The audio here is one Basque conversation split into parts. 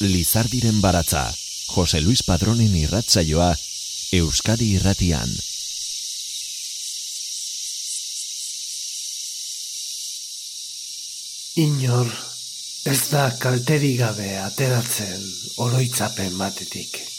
Lizardiren baratza, Jose Luis Padronen irratzaioa, Euskadi irratian. Inor, ez da kalteri gabe ateratzen oroitzapen batetik.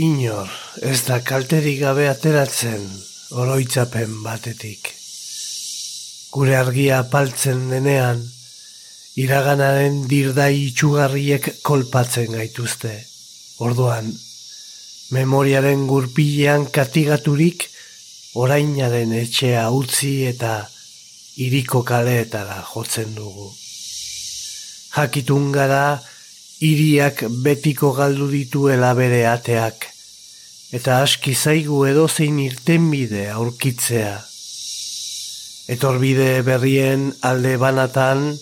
Inor, ez da kalterik gabe ateratzen oroitzapen batetik. Gure argia apaltzen denean, iraganaren dirdai itxugarriek kolpatzen gaituzte. Orduan, memoriaren gurpilean katigaturik, orainaren etxea utzi eta iriko kaleetara jotzen dugu. Jakitun gara, iriak betiko galdu dituela bere ateak, eta aski zaigu edozein irtenbide aurkitzea. Etorbide berrien alde banatan,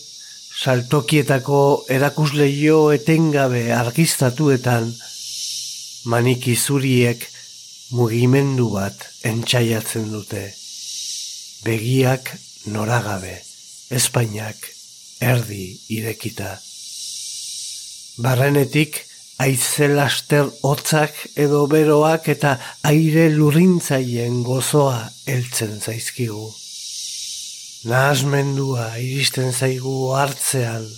saltokietako erakusleio etengabe argiztatuetan, maniki zuriek mugimendu bat entxaiatzen dute. Begiak noragabe, Espainiak erdi irekita. Barrenetik, aizelaster hotzak edo beroak eta aire lurrintzaien gozoa heltzen zaizkigu. Nahazmendua iristen zaigu hartzean,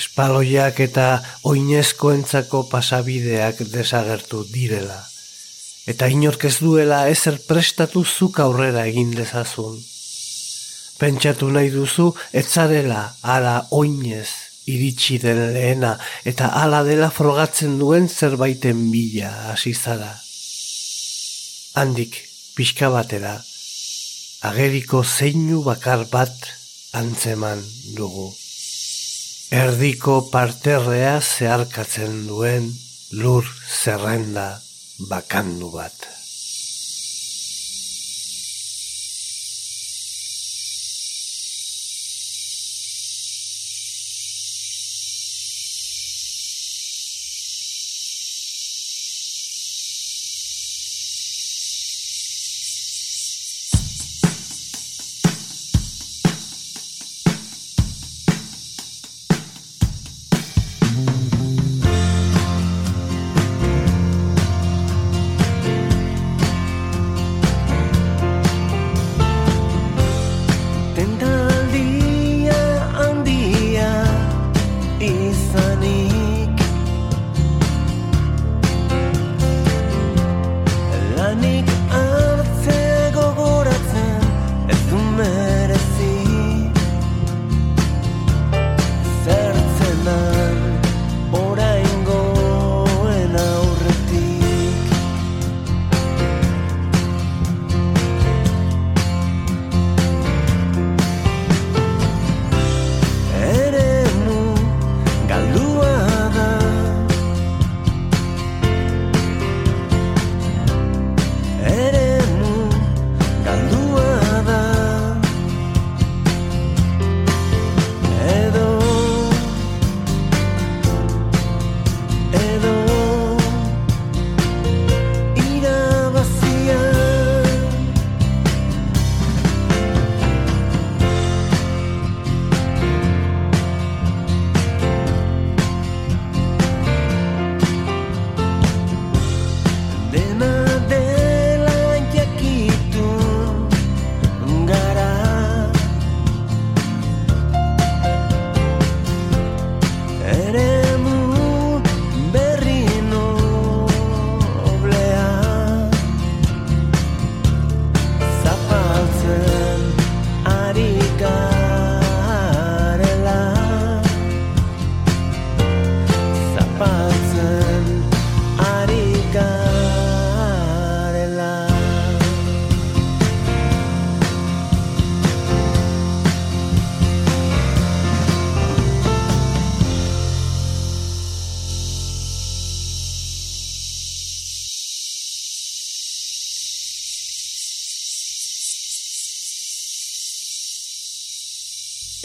espaloiak eta oinezkoentzako pasabideak desagertu direla. Eta inork ez duela ezer prestatu zuk aurrera egin dezazun. Pentsatu nahi duzu, etzarela ara oinez iritsi den lehena, eta hala dela frogatzen duen zerbaiten bila hasi zara. Handik, pixka batera, ageriko zeinu bakar bat antzeman dugu. Erdiko parterrea zeharkatzen duen lur zerrenda bakandu bat.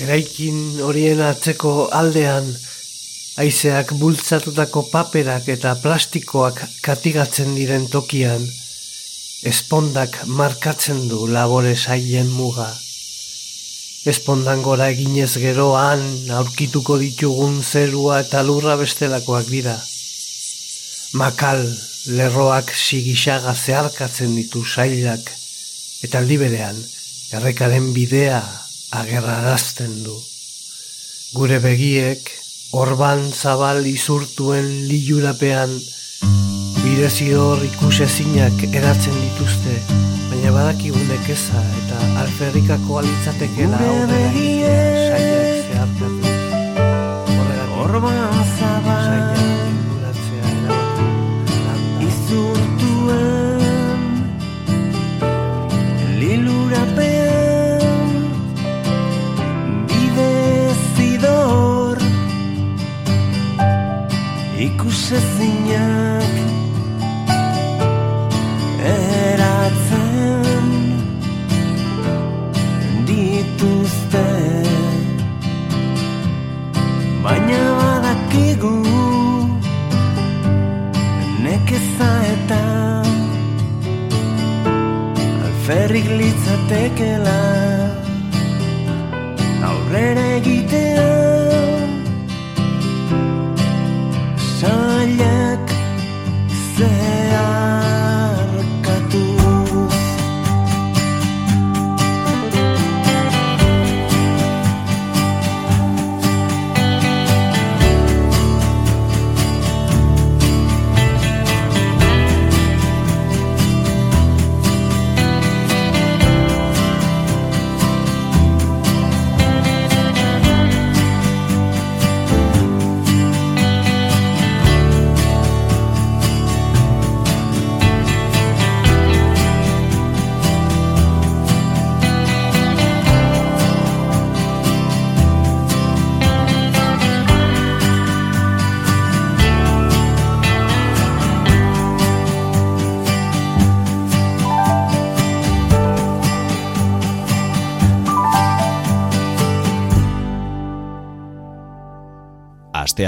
Eraikin horien atzeko aldean, haizeak bultzatutako paperak eta plastikoak katigatzen diren tokian, espondak markatzen du labore saien muga. Espondan gora eginez geroan aurkituko ditugun zerua eta lurra bestelakoak dira. Makal lerroak sigisaga zeharkatzen ditu sailak eta aldiberean errekaren bidea agerrarazten du. Gure begiek, orban zabal izurtuen lilurapean, bidezidor ikusezinak eratzen dituzte, baina badakigunek eza eta alferrikako alitzatekela Gure begiek. Orban ezinak eratzen dituzte baina badakigu nekeza eta alferrik litzatekela aurrera egitea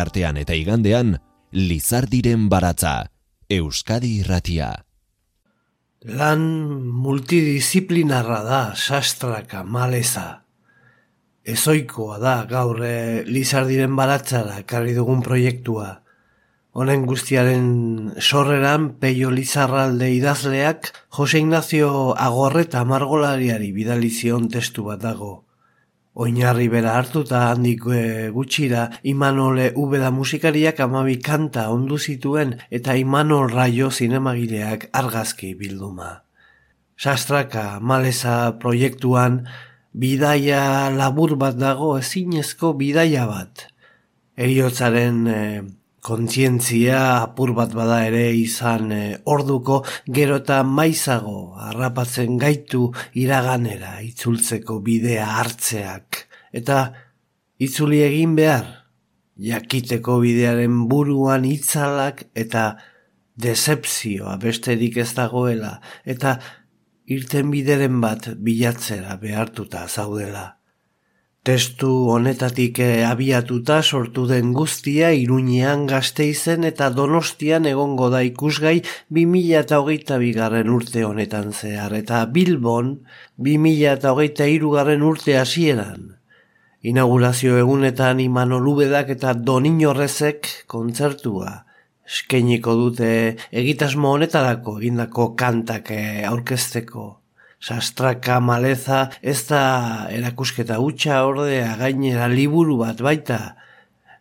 Asteartean eta igandean, Lizardiren baratza, Euskadi irratia. Lan multidisciplinarra da sastraka maleza. Ezoikoa da gaur e, Lizardiren baratzara karri dugun proiektua. Honen guztiaren sorreran Peio Lizarralde idazleak Jose Ignacio Agorreta margolariari bidalizion testu bat dago. Oinarri bera hartuta handik e, gutxira Imanole Ubeda musikariak amabi kanta ondu zituen eta Imanol Raio zinemagileak argazki bilduma. Sastraka maleza proiektuan bidaia labur bat dago ezinezko bidaia bat. Eriotzaren e, kontzientzia apur bat bada ere izan e, orduko gero eta maizago harrapatzen gaitu iraganera itzultzeko bidea hartzeak eta itzuli egin behar jakiteko bidearen buruan itzalak eta decepzioa besterik ez dagoela eta irten bideren bat bilatzera behartuta zaudela. Testu honetatik eh, abiatuta sortu den guztia Iruñean Gasteizen eta Donostian egongo da ikusgai 2008 bigarren urte honetan zehar eta Bilbon 2008 garren urte hasieran. Inaugurazio egunetan Imanol Ubedak eta Doninorrezek kontzertua eskeniko dute egitasmo honetarako egindako kantak eh, aurkezteko sastraka maleza ez da erakusketa hutsa ordea gainera liburu bat baita.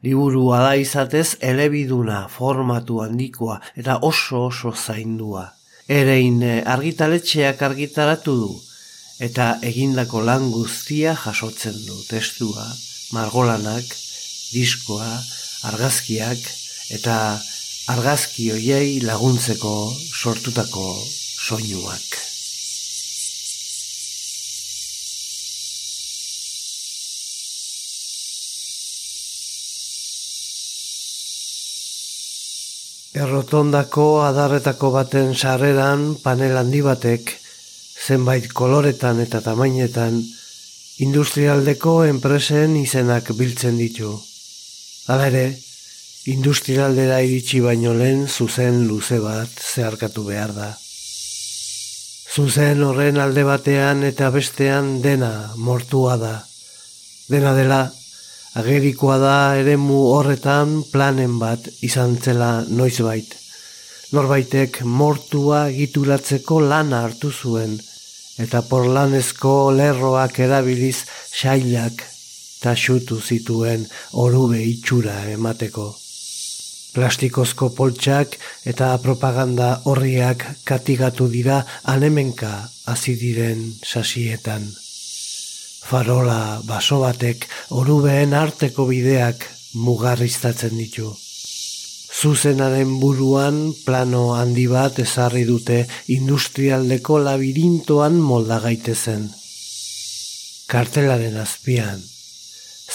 Liburua da izatez elebiduna formatu handikoa eta oso oso zaindua. Erein argitaletxeak argitaratu du eta egindako lan guztia jasotzen du testua, margolanak, diskoa, argazkiak eta argazki hoiei laguntzeko sortutako soinuak. Errotondako adarretako baten sarreran panel handi batek, zenbait koloretan eta tamainetan, industrialdeko enpresen izenak biltzen ditu. Hala ere, industrialdera iritsi baino lehen zuzen luze bat zeharkatu behar da. Zuzen horren alde batean eta bestean dena mortua da. Dena dela, Agerikoa da eremu horretan planen bat izan zela noizbait. Norbaitek mortua gituratzeko lana hartu zuen, eta porlanezko lerroak erabiliz sailak taxutu zituen orube itxura emateko. Plastikozko poltsak eta propaganda horriak katigatu dira anemenka hasi diren sasietan farola baso batek orubeen arteko bideak mugarriztatzen ditu. Zuzenaren buruan plano handi bat ezarri dute industrialdeko labirintoan molda gaitezen. Kartelaren azpian,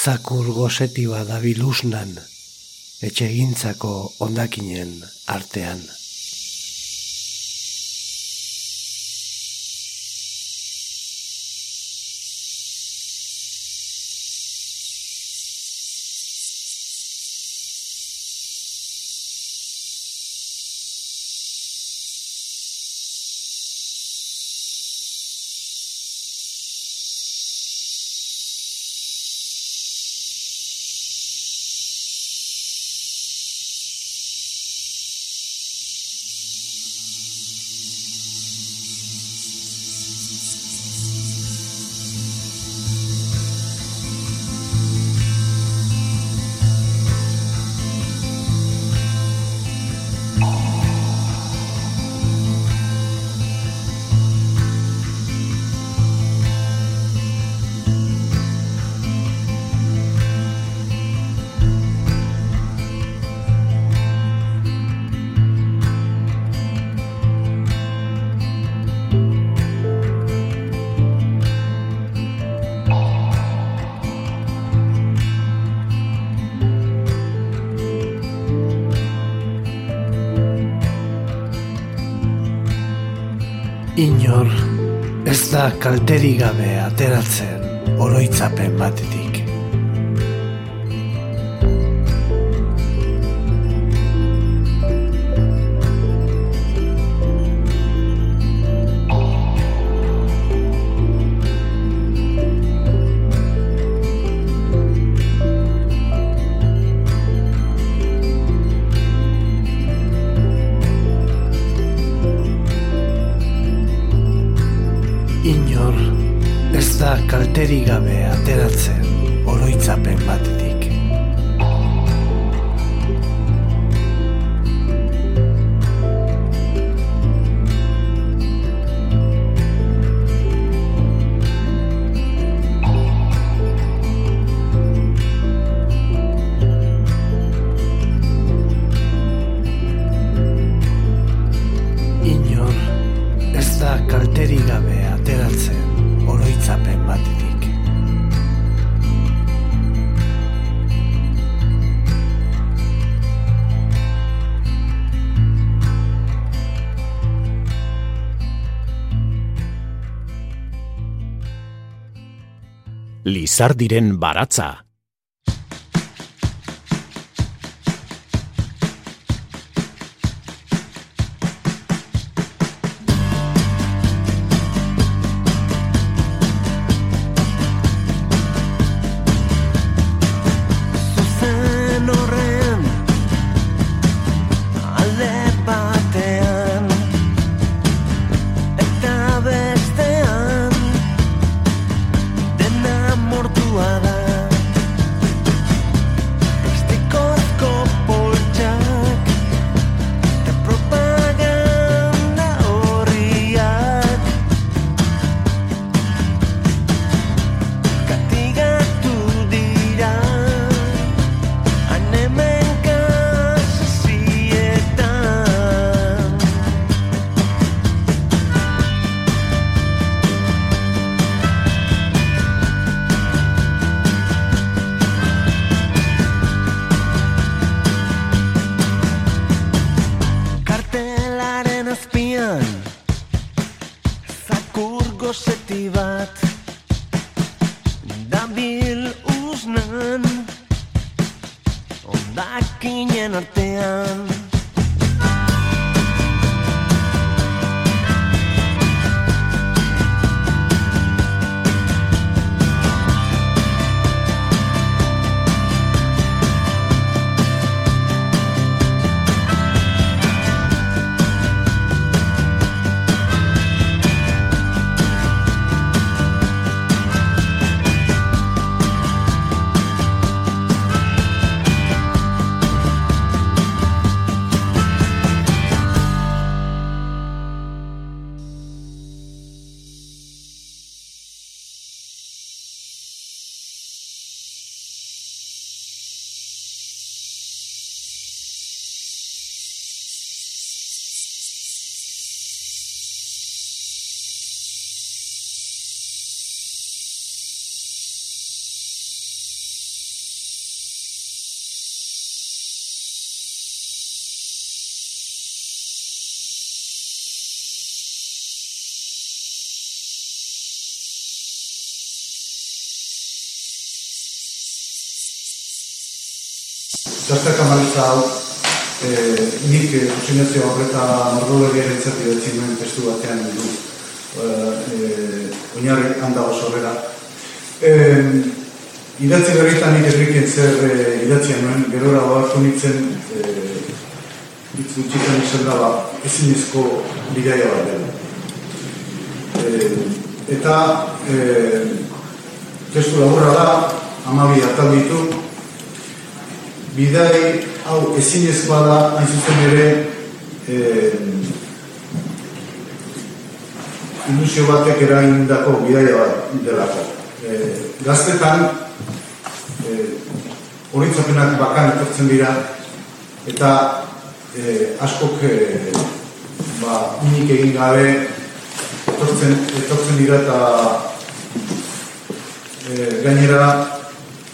zakur goseti badabilusnan, etxe gintzako ondakinen artean. Inor ez da kalteri gabe ateratzen oroitzapen batetik. Lizardiren baratza. Zazka kamaritza hau, e, nik e, fusinazio horreta mordolegia erentzat idatzi nuen testu batean du, e, e, oinarri handago sorrera. E, idatzi berritan nik erriken zer e, idatzia nuen, gerora ohartu nintzen e, hitz gutxitan izan daba ezinezko bidaia bat dela. E, eta e, testu laburra da, amabi atal ditu, bidai hau ezinezkoa da hain zuzen ere eh, ilusio batek eragindako bidaia bat delako. Eh, gaztetan eh, horitzapenak bakan etortzen dira eta eh, askok eh, ba, minik egin gabe etortzen, etortzen dira eta eh, gainera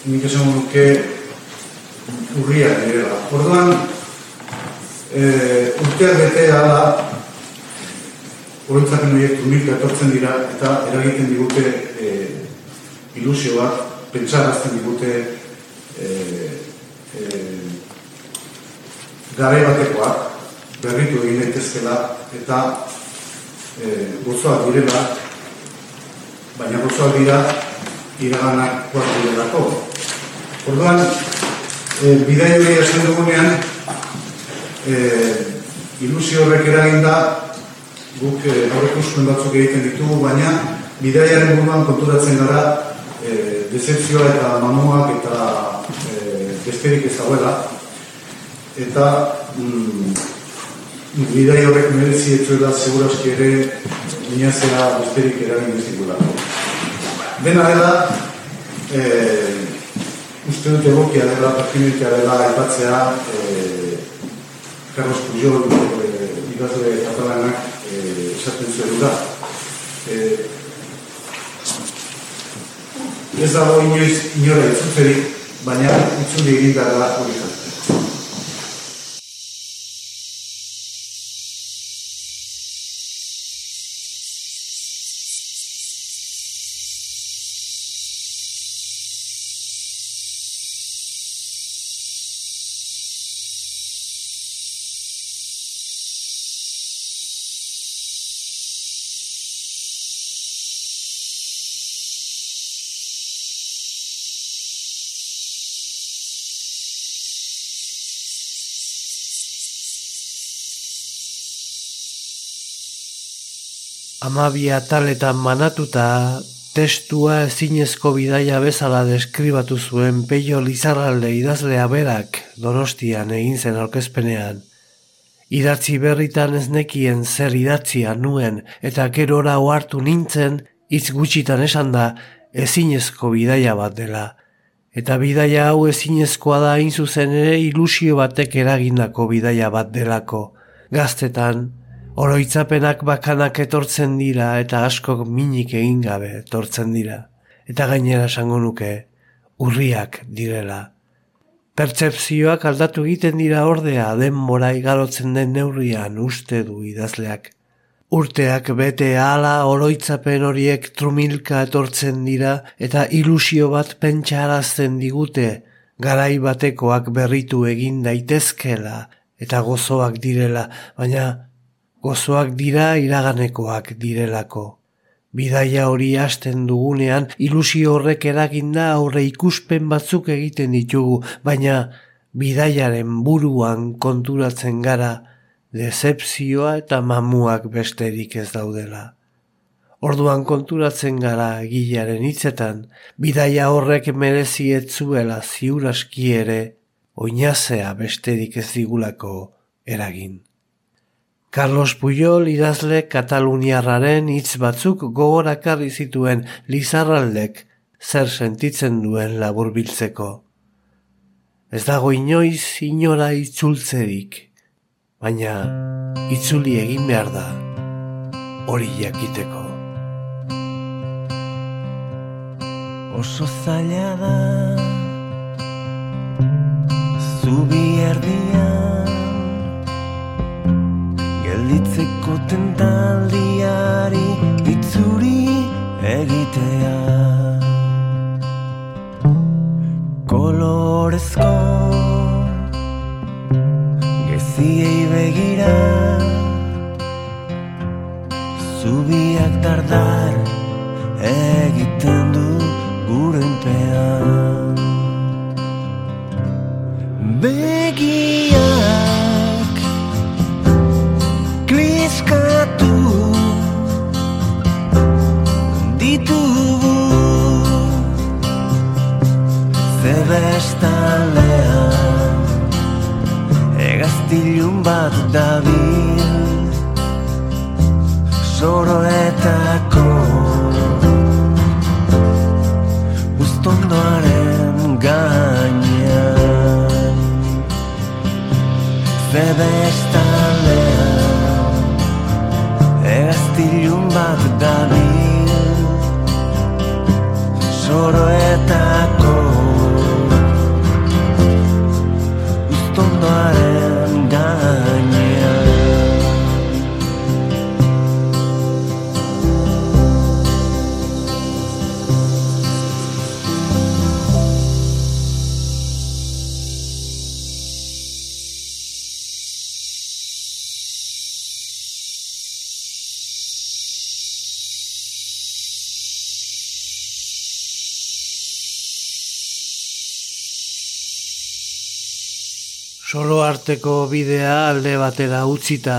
nik esan nuke urriak direla. Orduan, e, urteak bete da oroitzapen horiek trumilka etortzen dira eta eragiten digute e, ilusio bat, pentsarazten digute e, e, gare batekoak berritu egin daitezkela eta e, gozoak direla, baina gozoak dira iraganak kuat direlako. Orduan, e, bidai hori esan dugunean, e, ilusio horrek eraginda guk e, aurrekuspen batzuk egiten ditugu, baina bidaiaren buruan konturatzen gara e, decepzioa eta mamuak eta e, besterik ez dauela. Eta mm, bidai horrek merezi etzuela segurazki ere inazera besterik eragin ezikula. Dena dela, e, uste dut egokia dela, pertinentia dela aipatzea e, Carlos Pujol e, idazle katalanak e, esaten zuen da. E, ez dago inoiz inora itzutzerik, baina itzuli egin dara hori jatzen. Amabi ataletan manatuta, testua ezinezko bidaia bezala deskribatu zuen peio lizarralde idazlea berak donostian egin zen aurkezpenean. Idatzi berritan ez nekien zer idatzia nuen eta gerora ohartu nintzen hitz gutxitan esan da ezinezko bidaia bat dela. Eta bidaia hau ezinezkoa da hain zuzen ere ilusio batek eragindako bidaia bat delako. Gaztetan, Oroitzapenak bakanak etortzen dira eta askok minik egin gabe etortzen dira. Eta gainera esango nuke, urriak direla. Pertsepzioak aldatu egiten dira ordea denbora igarotzen den neurrian uste du idazleak. Urteak bete ala oroitzapen horiek trumilka etortzen dira eta ilusio bat pentsarazten digute garai batekoak berritu egin daitezkela eta gozoak direla, baina gozoak dira iraganekoak direlako. Bidaia hori hasten dugunean ilusio horrek eraginda aurre ikuspen batzuk egiten ditugu, baina bidaiaren buruan konturatzen gara decepzioa eta mamuak besterik ez daudela. Orduan konturatzen gara egilaren hitzetan, bidaia horrek merezi etzuela ziuraski ere, oinazea besterik ez digulako eragin. Carlos Puyol idazle Kataluniarraren hitz batzuk gogorakarri zituen Lizarraldek zer sentitzen duen laburbiltzeko. Ez dago inoiz inora itzultzerik, baina itzuli egin behar da hori jakiteko. Oso zaila da Solo arteko bidea alde batera utzita,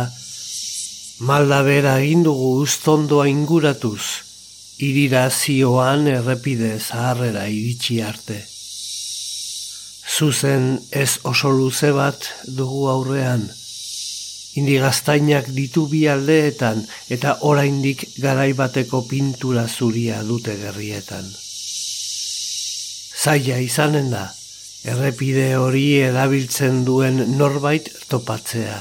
malda bera indugu ustondoa inguratuz, irira zioan errepide zaharrera iritsi arte. Zuzen ez oso luze bat dugu aurrean, indi gaztainak ditu bi aldeetan eta oraindik garai bateko pintura zuria dute gerrietan. Zaila izanen da, errepide hori erabiltzen duen norbait topatzea.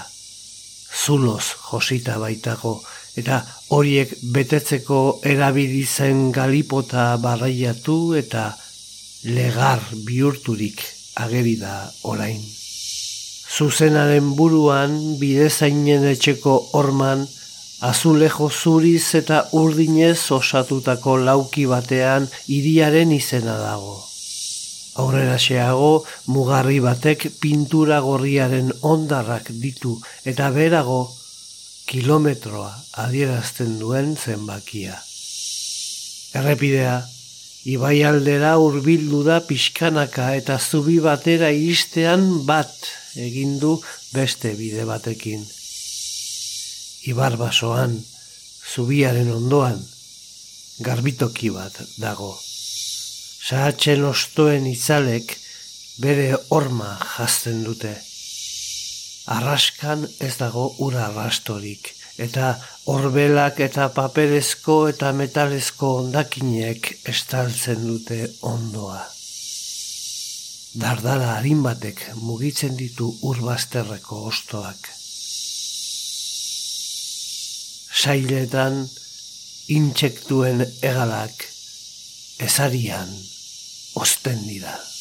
Zuloz josita baitago, eta horiek betetzeko erabili zen galipota barraiatu eta legar bihurturik ageri da orain. Zuzenaren buruan bidezainen etxeko orman azulejo zuriz eta urdinez osatutako lauki batean hiriaren izena dago. Aurrera xeago, mugarri batek pintura gorriaren ondarrak ditu eta berago kilometroa adierazten duen zenbakia. Errepidea, ibai aldera urbildu da pixkanaka eta zubi batera iristean bat egindu beste bide batekin. Ibar basoan, zubiaren ondoan, garbitoki bat dago. Sahatzen ostoen itzalek bere horma jazten dute. Arraskan ez dago ura arrastorik, eta horbelak eta paperezko eta metalezko ondakinek estaltzen dute ondoa. Dardara harin batek mugitzen ditu urbazterreko ostoak. Sailetan intsektuen egalak ezarian obscenidad.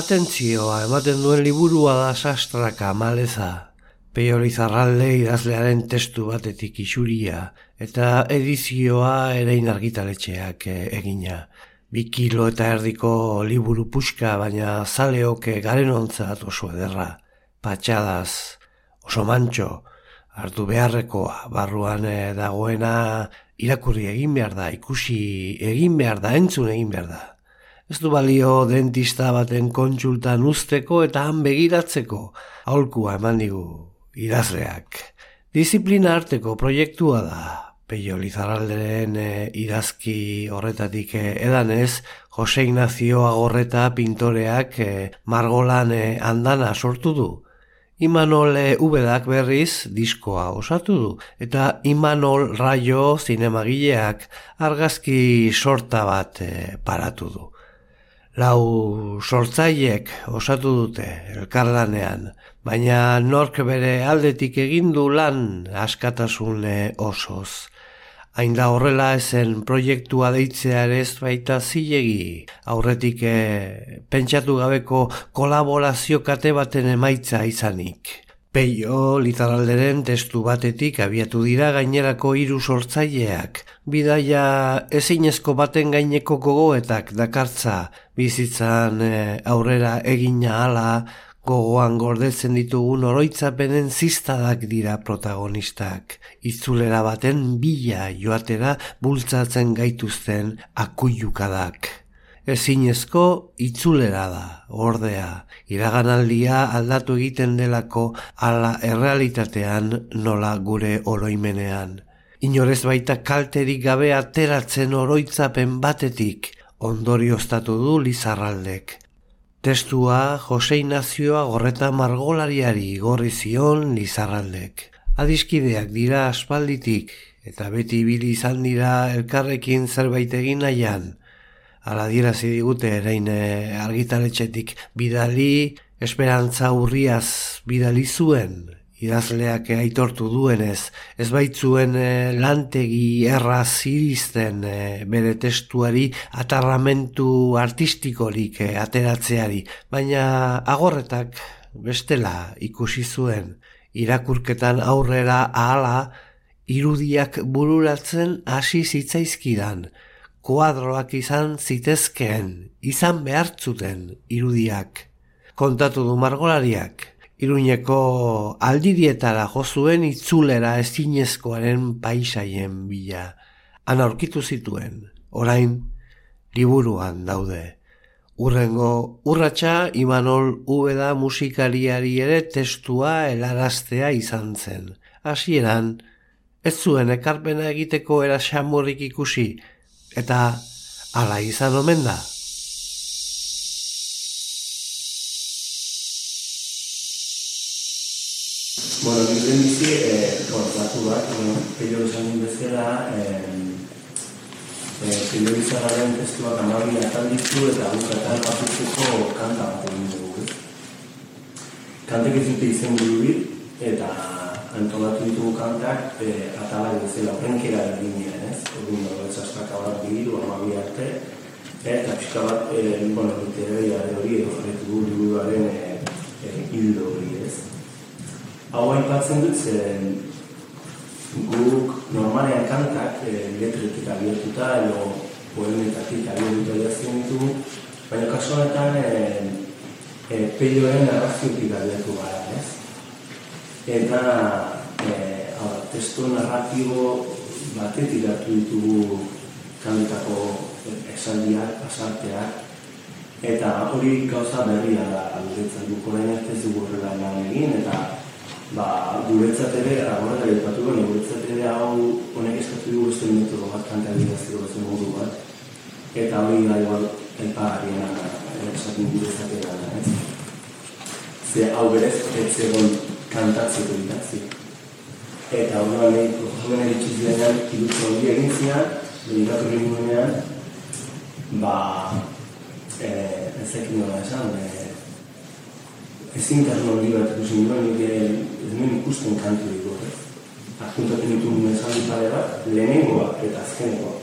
Atentzioa, ematen duen liburua da sastraka maleza, peiori zarralde idazlearen testu batetik isuria, eta edizioa erein argitaletxeak eh, egina. Bi kilo eta erdiko liburu puxka, baina zaleoke garen ontzat oso ederra. Patxadaz, oso mantxo, hartu beharrekoa, barruan eh, dagoena irakurri egin behar da, ikusi egin behar da, entzun egin behar da Ez du balio dentista baten kontsultan usteko eta han begiratzeko, aholkua eman digu idazleak. Disiplina arteko proiektua da, Peio Lizarralderen e, idazki horretatik e, edanez, Jose Ignacio Agorreta pintoreak e, margolan andana sortu du. Imanol Ubedak berriz diskoa osatu du, eta Imanol Rayo zinemagileak argazki sorta bat paratu du. Lau sortzaiek osatu dute elkarlanean, baina nork bere aldetik egin du lan askatasune osoz. Hain da horrela ezen proiektua deitzea ere ez baita zilegi, aurretik e, pentsatu gabeko kolaborazio kate baten emaitza izanik. Peio litaralderen testu batetik abiatu dira gainerako hiru sortzaileak, bidaia ezinezko baten gaineko gogoetak dakartza, bizitzan e, aurrera egina hala, gogoan gordetzen ditugun oroitzapenen ziztadak dira protagonistak. Itzulera baten bila joatera bultzatzen gaituzten akuiukadak. Ezinezko itzulera da, ordea, iraganaldia aldatu egiten delako ala errealitatean nola gure oroimenean. Inorez baita kalterik gabe ateratzen oroitzapen batetik, ondorioztatu du Lizarraldek. Testua Jose Inazioa gorreta margolariari gorri zion Lizarraldek. Adiskideak dira aspalditik eta beti ibili izan dira elkarrekin zerbait egin nahian. Ala dira digute erein argitaletxetik bidali, esperantza urriaz bidali zuen idazleak aitortu duenez, ez baitzuen e, lantegi erra zirizten e, bere testuari atarramentu artistikorik e, ateratzeari, baina agorretak bestela ikusi zuen, irakurketan aurrera ahala irudiak bururatzen hasi zitzaizkidan, kuadroak izan zitezkeen, izan behartzuten irudiak. Kontatu du margolariak, Iruñeko aldirietara jozuen itzulera ezinezkoaren paisaien bila. Han aurkitu zituen, orain liburuan daude. Urrengo urratsa Imanol Ubeda musikariari ere testua helaraztea izan zen. Hasieran ez zuen ekarpena egiteko era xamurrik ikusi eta hala izan omen da. Bueno, nik den bizi, eh, datu bat, bueno, pello esan bezala, eh, eh, pello bizarraren testuak amabi atal ditu eta guk atal batutzeko kanta bat egin dugu, ez? Kantek ez dute izen buru eta antolatu ditugu kantak eh, atala bezala horrenkera eginean, ez? Egun dago ez astaka bat bihiru, amabi arte, eta pixka bat, eh, bueno, literaria hori edo jarretu du liburuaren eh, eh, hildo hori, ez? Hau aipatzen dut zen guk normalean kantak e, letretik abiatuta edo poemetatik abiatuta jazien ditugu, baina kaso honetan e, e, peioen narraziotik abiatu gara, ez? Eta e, hau, testo narratibo batetik hartu ditugu kanetako esaldiak, asarteak, eta hori gauza berria da aldetzen duk, orain ez dugu horrela egin, eta ba, guretzat ere, agora da ipatu gani, guretzat ere hau honek eskatu dugu beste metodo bat kantea bidazteko beste modu bat, eta hori da igual elpa harriena esaten guretzat ere da, ez? Ze hau berez, ez zegoen kantatzeko idatzi. Eta hori da, nahi, proposamen eritxiz denean, kidutzo hori egin zian, behiratu egin duenean, ba, eh, ez ekin nola esan, eh, ezin kasu hori bat ikusi nuen, nik ez nuen ikusten kantu dugu, ez? Arkuntatu nitu mensaldi pare bat, lehenengoa eta azkenekoa.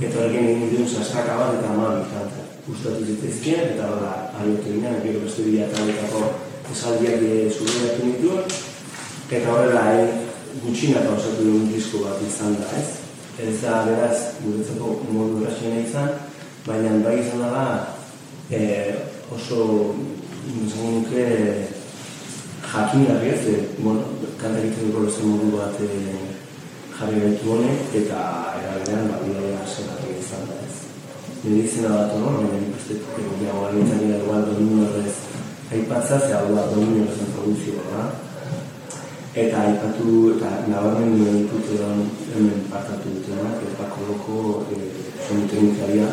Eta hori egin duen saskaka bat eta amabi kanta. Gustatu zitezkien, eta bada, ariotu ginen, gero beste bila taletako esaldiak zubiatu nituen, eta horrela, eh, gutxina eta osatu duen disko bat izan da, ez? Ez da, beraz, guretzako modu erasena izan, baina bai izan da, eh, oso, izan nuke, jakin gari ez, e, bueno, kanta egiten dugu beste modu bat e, jarri gaitu honek, eta eraberean, ba, bidea zenatu izan da ez. nire izena bat hor, baina nik uste gehiago alitzen dira igual domino horrez aipatza, ze hau da domino horrezen produzioa da. Eta aipatu, eta nabarmen nire ditut edan hemen partatu dutenak, eta koloko e, sonu teknikaria,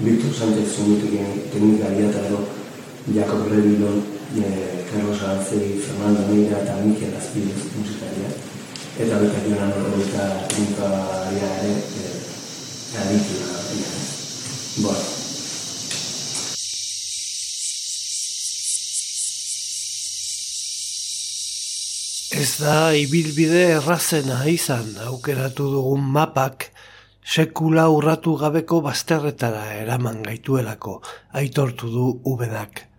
Victor Sánchez sonu teknikaria, eta ero Jakob Rebilon, e, Carlos Arantzei, Fernando Meira eta Mikel Azpidez musikaria. Eta beta joan horreta teknikaria ere, e, aditu da. Bueno, Ez da ibilbide errazena izan aukeratu dugun mapak sekula urratu gabeko bazterretara eraman gaituelako aitortu du ubedak.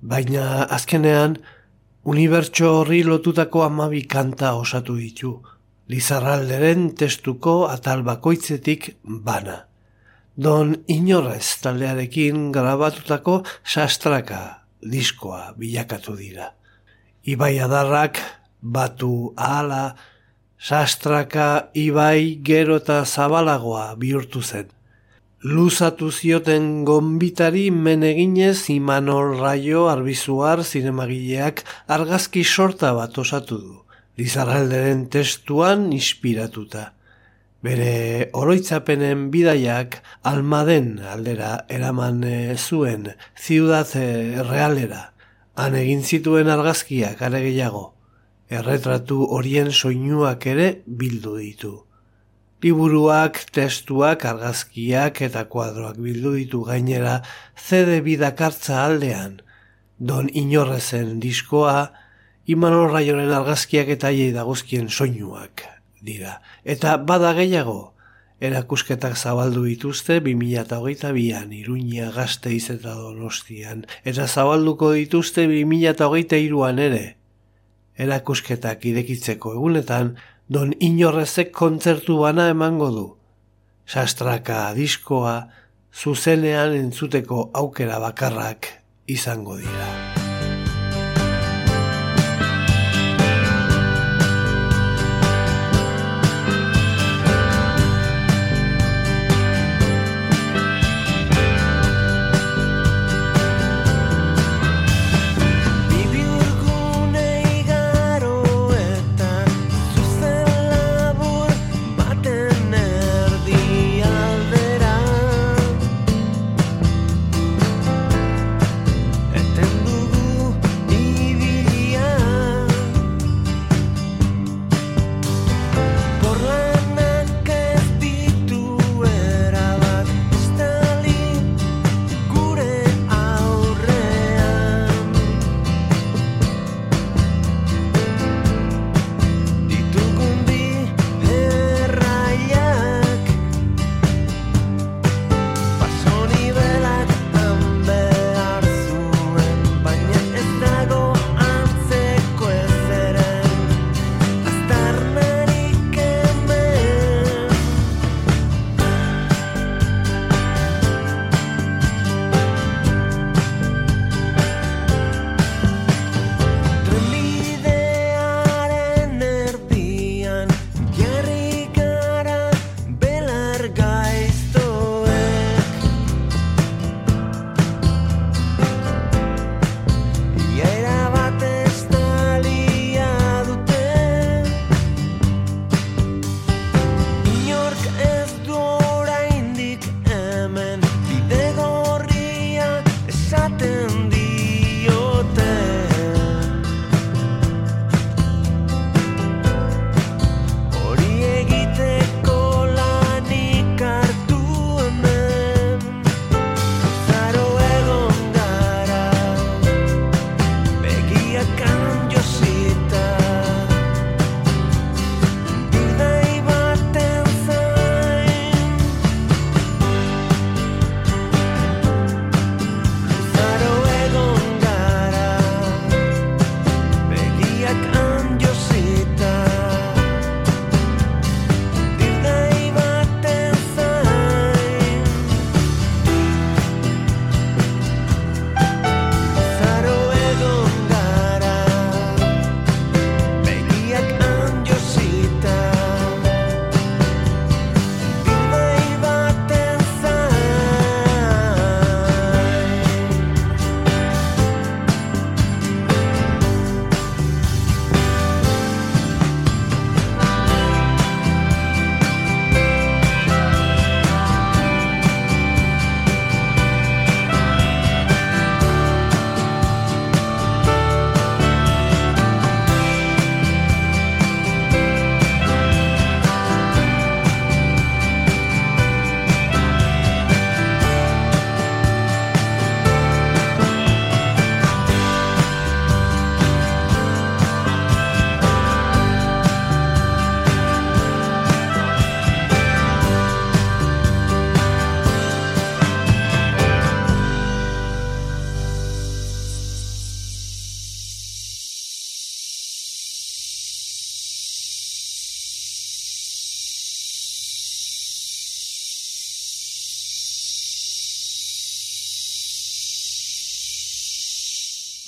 Baina azkenean, unibertso horri lotutako amabi kanta osatu ditu, Lizarralderen testuko atal bakoitzetik bana. Don inorrez taldearekin grabatutako sastraka diskoa bilakatu dira. Ibai adarrak batu ahala, sastraka ibai gero eta zabalagoa bihurtu zen. Luzatu zioten gombitari meneginez Imanol Raio arbizuar zinemagileak argazki sorta bat osatu du, Lizarralderen testuan inspiratuta. Bere oroitzapenen bidaiak almaden aldera eraman eh, zuen ziudad eh, realera, han egin zituen argazkiak are gehiago erretratu horien soinuak ere bildu ditu. Liburuak, testuak, argazkiak eta kuadroak bildu ditu gainera zede bidakartza aldean, don inorrezen diskoa, Imanol Raioren argazkiak eta aiei dagozkien soinuak dira. Eta bada gehiago, erakusketak zabaldu dituzte 2008an Iruña gazte izeta donostian, eta zabalduko dituzte 2008an ere, erakusketak irekitzeko egunetan, don inorrezek kontzertu bana emango du. Sastraka diskoa, zuzenean entzuteko aukera bakarrak izango dira.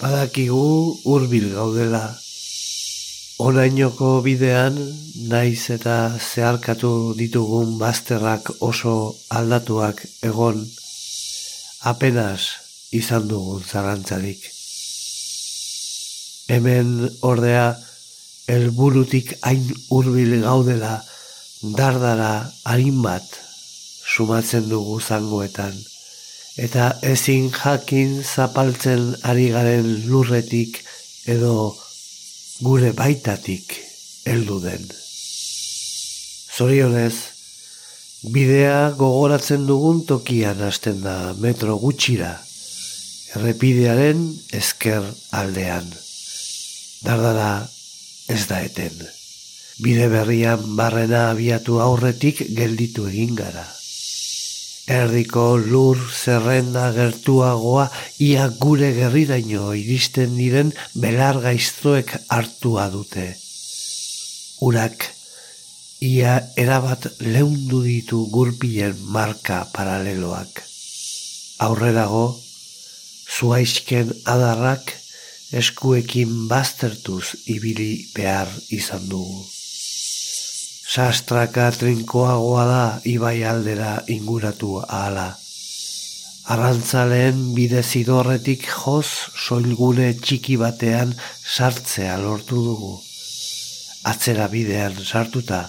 Badakigu hurbil gaudela. Onainoko bidean, naiz eta zeharkatu ditugun bazterrak oso aldatuak egon, apenas izan dugun zarantzarik. Hemen ordea, helburutik hain hurbil gaudela, dardara harin bat sumatzen dugu zangoetan eta ezin jakin zapaltzen ari garen lurretik edo gure baitatik heldu den. Zorionez, bidea gogoratzen dugun tokian hasten da metro gutxira, errepidearen esker aldean. Dardara ez da eten. Bide berrian barrena abiatu aurretik gelditu egin gara. Erdiko lur zerrenda gertuagoa ia gure gerriraino iristen diren belar gaiztoek hartua dute. Urak ia erabat leundu ditu gurpilen marka paraleloak. Aurrerago, zuaizken adarrak eskuekin baztertuz ibili behar izan dugu sastraka trinkoagoa da ibai aldera inguratu ahala. Arrantzaleen bide zidorretik joz soilgune txiki batean sartzea lortu dugu. Atzera bidean sartuta,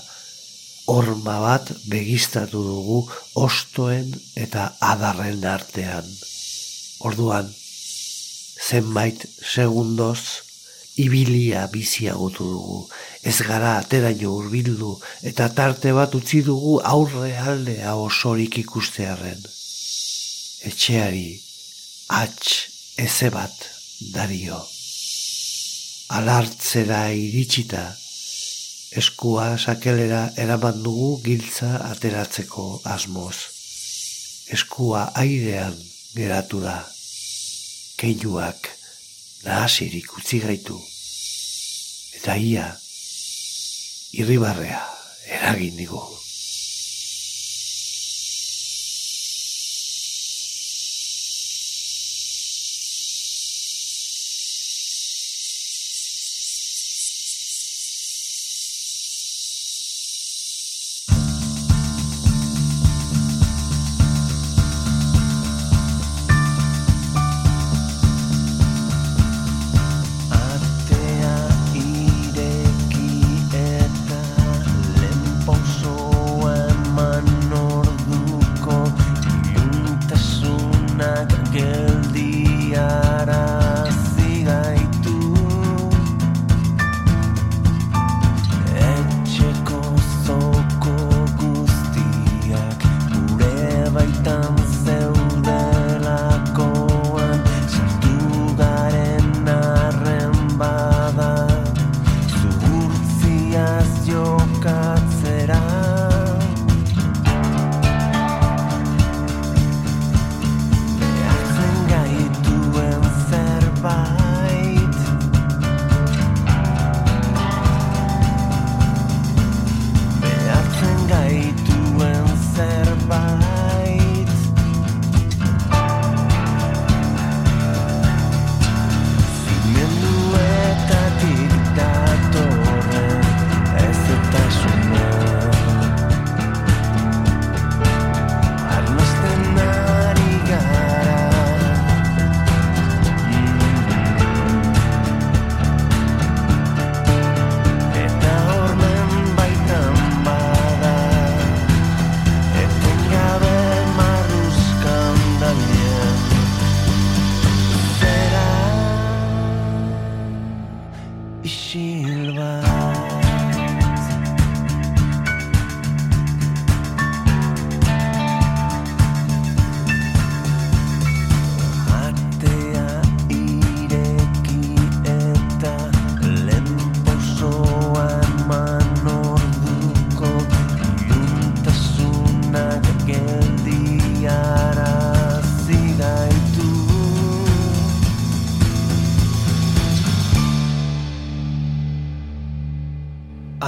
horma bat begistatu dugu ostoen eta adarren artean. Orduan, zenbait segundoz, ibilia biziagotu dugu. Ez gara ateraino urbildu eta tarte bat utzi dugu aurre aldea osorik ikustearen. Etxeari, atx, eze bat, dario. Alartzera iritsita, eskua sakelera eraman dugu giltza ateratzeko asmoz. Eskua airean geratu da. Keinuak, nahasirik utzi gaitu. Eta ia, irribarrea eragin digu.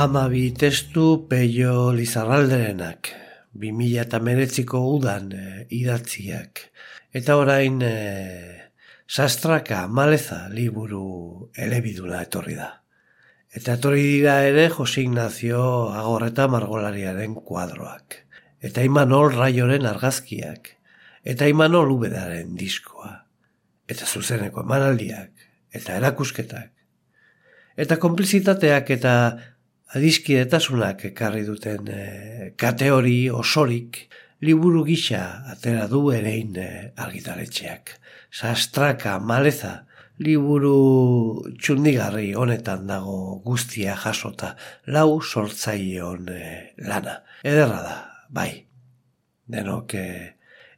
Amabi testu peio lizarralderenak, 2000 eta meretziko udan e, idatziak. Eta orain e, Sastraka maleza liburu elebiduna etorri da. Eta etorri dira ere Jose Ignacio Agorreta Margolariaren kuadroak. Eta Imanol Raioren argazkiak. Eta Imanol Ubedaren diskoa. Eta zuzeneko emanaldiak. Eta erakusketak. Eta konplizitateak eta adiskidetasunak ekarri duten e, kateori osorik liburu gisa atera du erein e, argitaletxeak. Sastraka maleza liburu txundigarri honetan dago guztia jasota lau sortzaileon e, lana. Ederra da, bai. Denok e,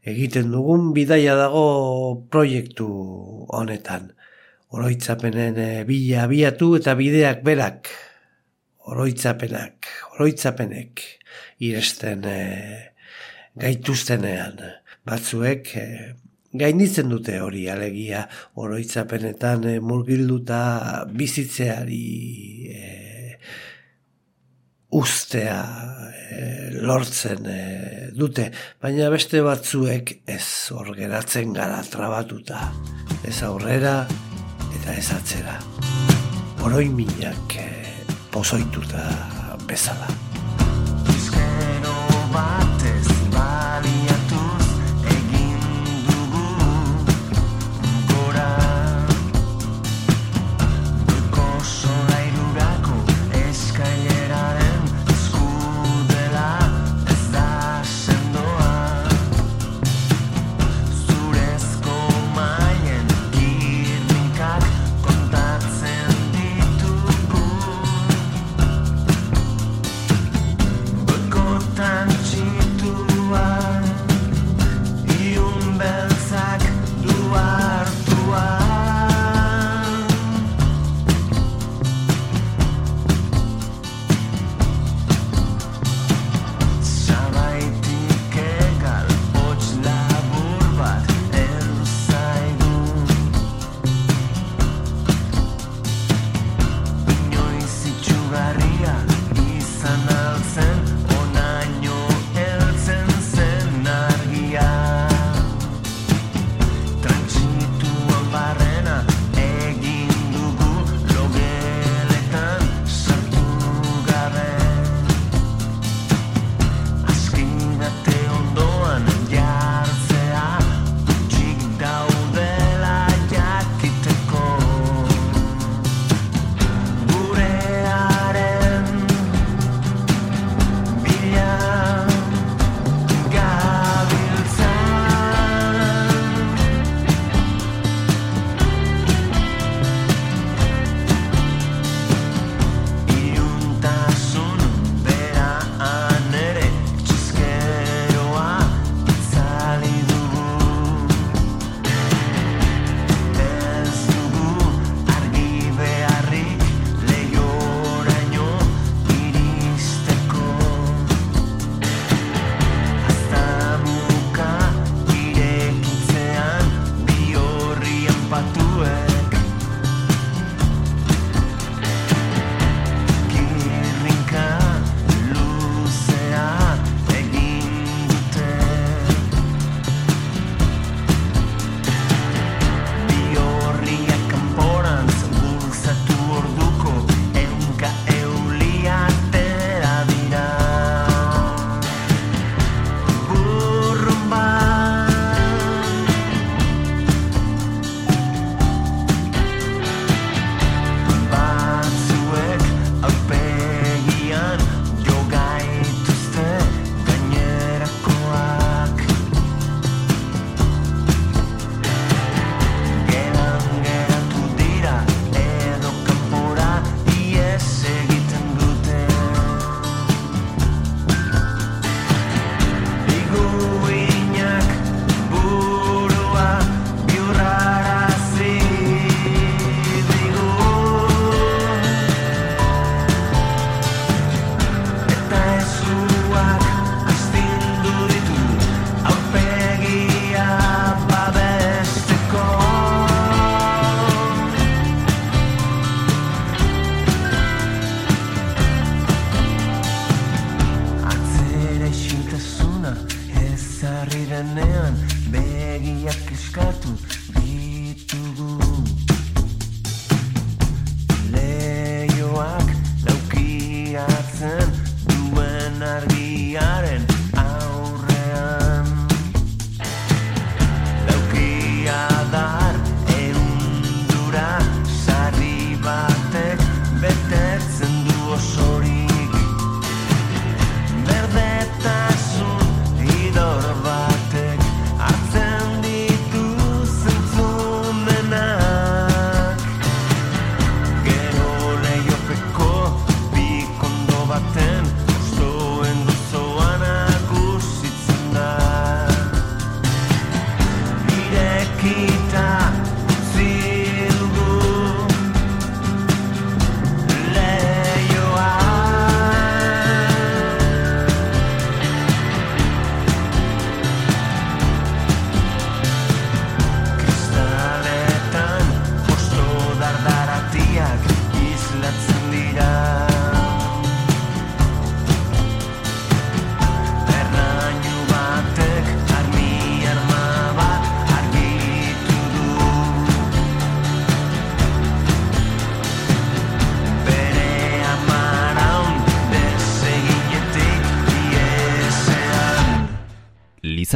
egiten dugun bidaia dago proiektu honetan. Oroitzapenen e, bila abiatu eta bideak berak. Oroitzapenak, oroitzapenek iresten e, gaituztenean. Batzuek e, gainditzen dute hori alegia oroitzapenetan e, murgilduta bizitzeari e, ustea e, lortzen e, dute, baina beste batzuek ez hor geratzen gara trabatuta, ez aurrera eta ez atzera. Oroiminak pozoituta bezala. Bizkero batez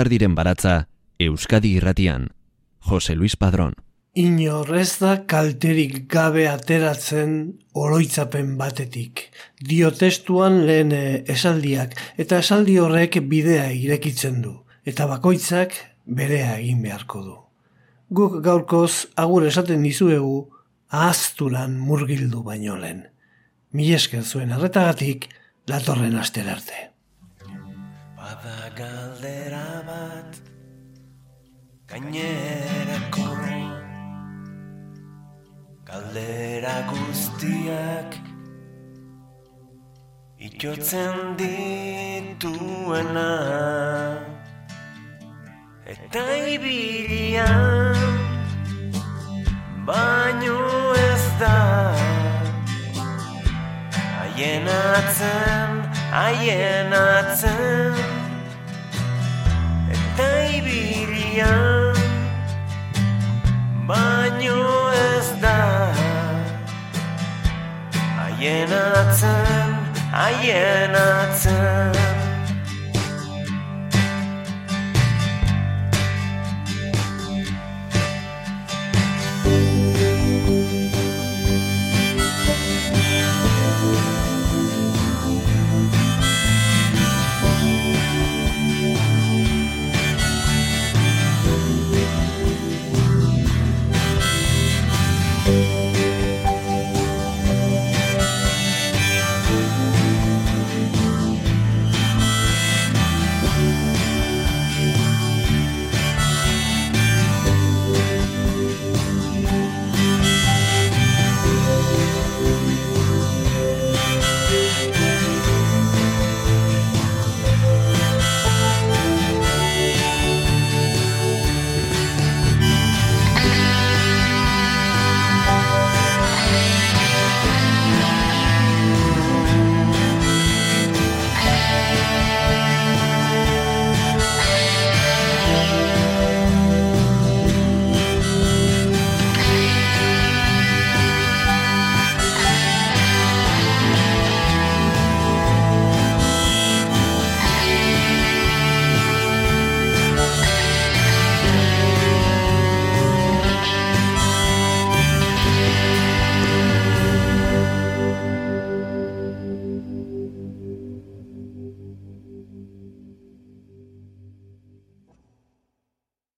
Lizardiren baratza Euskadi irratian. Jose Luis Padrón. Inor ez da kalterik gabe ateratzen oroitzapen batetik. Dio testuan lehen eh, esaldiak eta esaldi horrek bidea irekitzen du. Eta bakoitzak berea egin beharko du. Guk gaurkoz agur esaten dizuegu ahazturan murgildu baino lehen. Mil esker zuen arretagatik datorren astera arte. Bada galdera bat Gainerako Galdera guztiak Itotzen dituena. Eta ibilian Baino ez da. Haien atzen, haien atzen ibilian Baino ez da Haien atzen, haien atzen